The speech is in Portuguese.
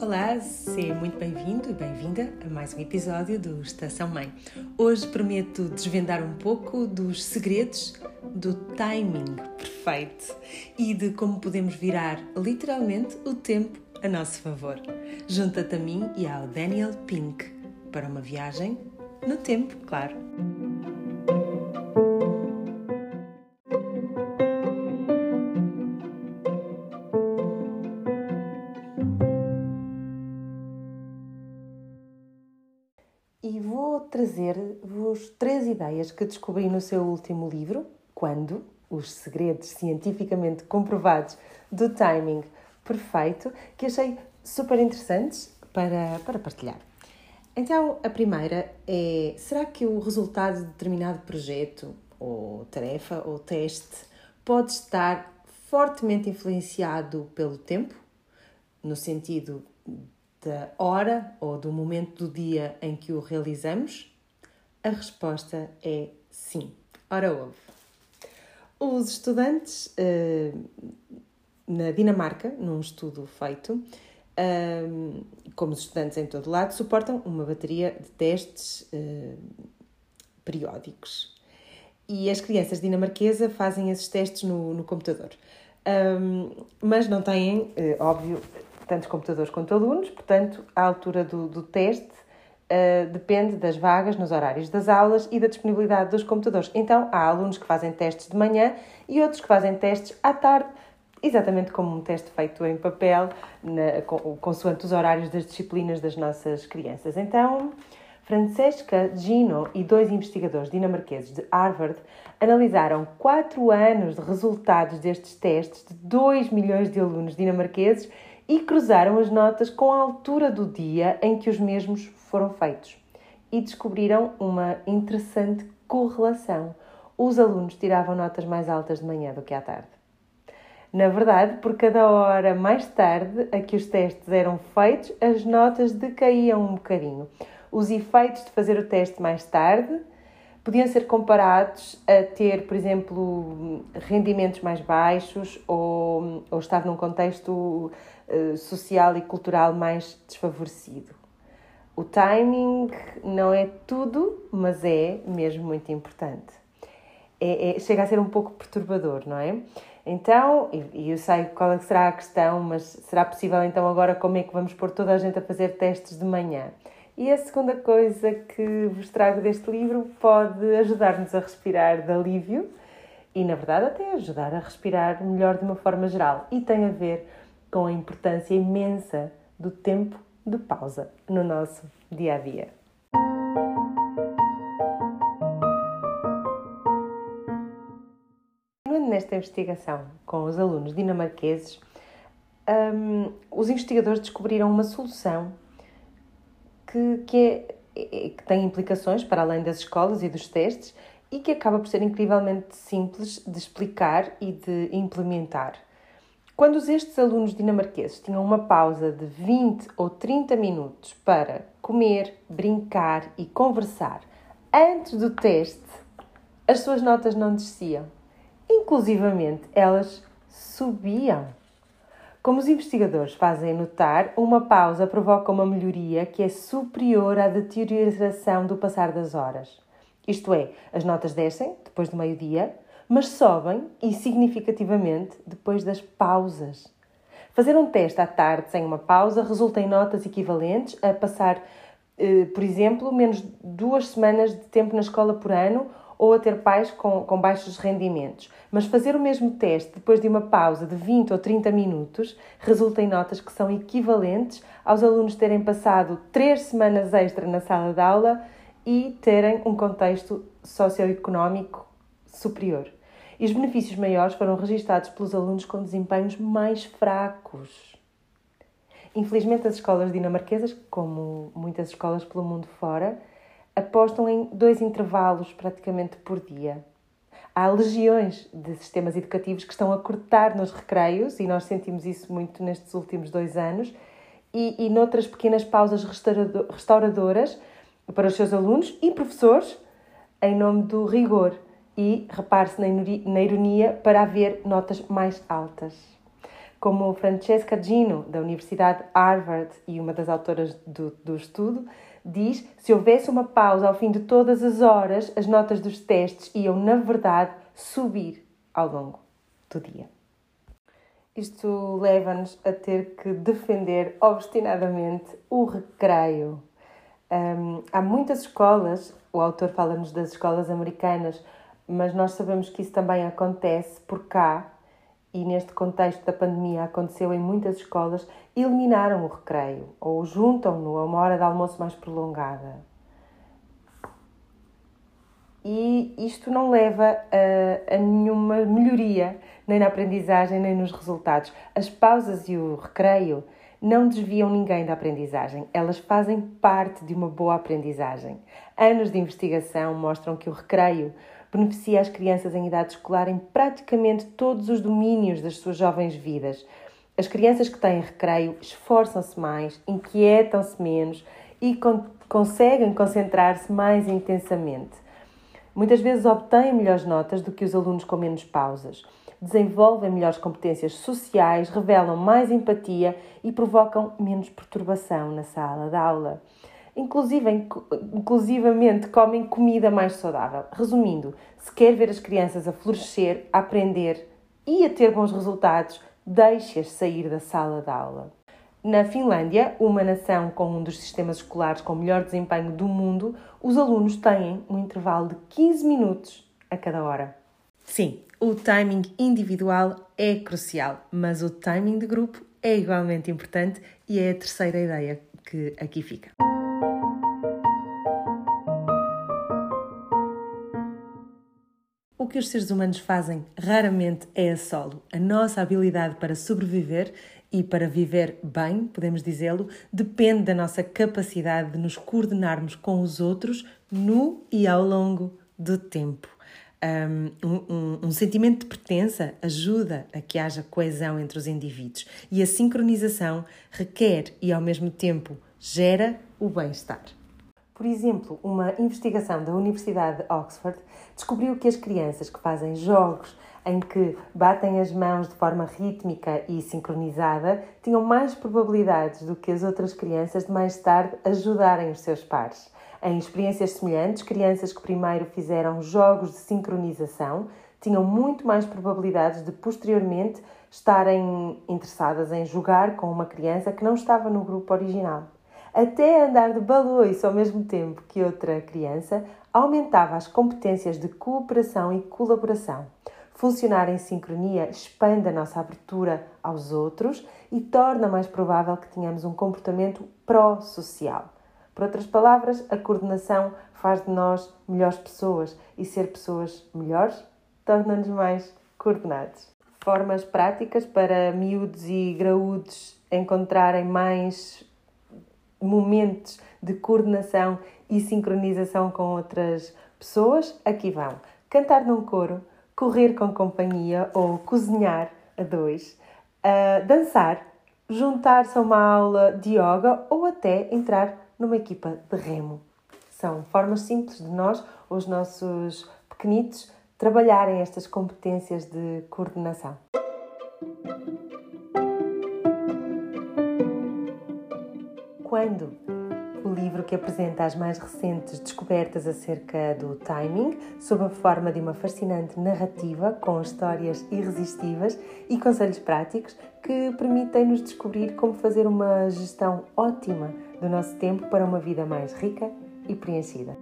Olá, seja muito bem-vindo e bem-vinda a mais um episódio do Estação Mãe. Hoje prometo desvendar um pouco dos segredos do timing perfeito e de como podemos virar literalmente o tempo a nosso favor. Junta-te a mim e ao Daniel Pink para uma viagem no tempo, claro. Vou trazer-vos três ideias que descobri no seu último livro, Quando? Os segredos cientificamente comprovados do timing perfeito, que achei super interessantes para, para partilhar. Então, a primeira é: será que o resultado de determinado projeto, ou tarefa, ou teste, pode estar fortemente influenciado pelo tempo? No sentido da hora ou do momento do dia em que o realizamos? A resposta é sim. Ora, ouve. Os estudantes uh, na Dinamarca, num estudo feito, uh, como os estudantes em todo lado, suportam uma bateria de testes uh, periódicos. E as crianças dinamarquesas fazem esses testes no, no computador. Mas não têm, óbvio, tantos computadores quanto alunos, portanto, a altura do, do teste uh, depende das vagas nos horários das aulas e da disponibilidade dos computadores. Então, há alunos que fazem testes de manhã e outros que fazem testes à tarde, exatamente como um teste feito em papel, na, consoante os horários das disciplinas das nossas crianças. Então, Francesca Gino e dois investigadores dinamarqueses de Harvard analisaram quatro anos de resultados destes testes de 2 milhões de alunos dinamarqueses e cruzaram as notas com a altura do dia em que os mesmos foram feitos e descobriram uma interessante correlação. Os alunos tiravam notas mais altas de manhã do que à tarde. Na verdade, por cada hora mais tarde a que os testes eram feitos, as notas decaíam um bocadinho. Os efeitos de fazer o teste mais tarde podiam ser comparados a ter, por exemplo, rendimentos mais baixos ou, ou estar num contexto uh, social e cultural mais desfavorecido. O timing não é tudo, mas é mesmo muito importante. É, é, chega a ser um pouco perturbador, não é? Então, e eu sei qual é será a questão, mas será possível então agora como é que vamos pôr toda a gente a fazer testes de manhã? E a segunda coisa que vos trago deste livro pode ajudar-nos a respirar de alívio e, na verdade, até ajudar a respirar melhor de uma forma geral. E tem a ver com a importância imensa do tempo de pausa no nosso dia a dia. Nesta investigação com os alunos dinamarqueses, um, os investigadores descobriram uma solução que, que, é, que tem implicações para além das escolas e dos testes e que acaba por ser incrivelmente simples de explicar e de implementar. Quando estes alunos dinamarqueses tinham uma pausa de 20 ou 30 minutos para comer, brincar e conversar antes do teste, as suas notas não desciam. Inclusivamente, elas subiam. Como os investigadores fazem notar, uma pausa provoca uma melhoria que é superior à deterioração do passar das horas. Isto é, as notas descem depois do meio-dia, mas sobem e significativamente depois das pausas. Fazer um teste à tarde sem uma pausa resulta em notas equivalentes a passar, eh, por exemplo, menos duas semanas de tempo na escola por ano ou a ter pais com, com baixos rendimentos. Mas fazer o mesmo teste depois de uma pausa de 20 ou 30 minutos resulta em notas que são equivalentes aos alunos terem passado três semanas extra na sala de aula e terem um contexto socioeconómico superior. E os benefícios maiores foram registados pelos alunos com desempenhos mais fracos. Infelizmente, as escolas dinamarquesas, como muitas escolas pelo mundo fora, apostam em dois intervalos praticamente por dia. Há legiões de sistemas educativos que estão a cortar nos recreios, e nós sentimos isso muito nestes últimos dois anos, e, e noutras pequenas pausas restauradoras para os seus alunos e professores, em nome do rigor e repare-se na ironia para haver notas mais altas. Como Francesca Gino, da Universidade Harvard e uma das autoras do, do estudo, diz: se houvesse uma pausa ao fim de todas as horas, as notas dos testes iam, na verdade, subir ao longo do dia. Isto leva-nos a ter que defender obstinadamente o recreio. Um, há muitas escolas, o autor fala-nos das escolas americanas, mas nós sabemos que isso também acontece por cá e neste contexto da pandemia aconteceu em muitas escolas, eliminaram o recreio ou juntam-no a uma hora de almoço mais prolongada. E isto não leva a, a nenhuma melhoria, nem na aprendizagem, nem nos resultados. As pausas e o recreio não desviam ninguém da aprendizagem, elas fazem parte de uma boa aprendizagem. Anos de investigação mostram que o recreio beneficia as crianças em idade escolar em praticamente todos os domínios das suas jovens vidas. As crianças que têm recreio esforçam-se mais, inquietam-se menos e con conseguem concentrar-se mais intensamente. Muitas vezes obtêm melhores notas do que os alunos com menos pausas. Desenvolvem melhores competências sociais, revelam mais empatia e provocam menos perturbação na sala de aula inclusive, inclusivamente comem comida mais saudável. Resumindo, se quer ver as crianças a florescer, a aprender e a ter bons resultados, deixe-as sair da sala de aula. Na Finlândia, uma nação com um dos sistemas escolares com melhor desempenho do mundo, os alunos têm um intervalo de 15 minutos a cada hora. Sim, o timing individual é crucial, mas o timing de grupo é igualmente importante e é a terceira ideia que aqui fica. O que os seres humanos fazem raramente é a solo. A nossa habilidade para sobreviver e para viver bem, podemos dizê-lo, depende da nossa capacidade de nos coordenarmos com os outros no e ao longo do tempo. Um, um, um, sentimento de pertença ajuda a que haja coesão entre os indivíduos e a sincronização requer e, ao mesmo tempo, gera o bem-estar. Por exemplo, uma investigação da Universidade de Oxford descobriu que as crianças que fazem jogos em que batem as mãos de forma rítmica e sincronizada tinham mais probabilidades do que as outras crianças de mais tarde ajudarem os seus pares. Em experiências semelhantes, crianças que primeiro fizeram jogos de sincronização tinham muito mais probabilidades de posteriormente estarem interessadas em jogar com uma criança que não estava no grupo original até andar de baloiço ao mesmo tempo que outra criança, aumentava as competências de cooperação e colaboração. Funcionar em sincronia expande a nossa abertura aos outros e torna mais provável que tenhamos um comportamento pró-social. Por outras palavras, a coordenação faz de nós melhores pessoas e ser pessoas melhores torna-nos mais coordenados. Formas práticas para miúdos e graúdos encontrarem mais momentos de coordenação e sincronização com outras pessoas, aqui vão. Cantar num coro, correr com companhia ou cozinhar a dois, uh, dançar, juntar-se a uma aula de yoga ou até entrar numa equipa de remo. São formas simples de nós, os nossos pequenitos, trabalharem estas competências de coordenação. Quando? O livro que apresenta as mais recentes descobertas acerca do timing, sob a forma de uma fascinante narrativa com histórias irresistíveis e conselhos práticos que permitem-nos descobrir como fazer uma gestão ótima do nosso tempo para uma vida mais rica e preenchida.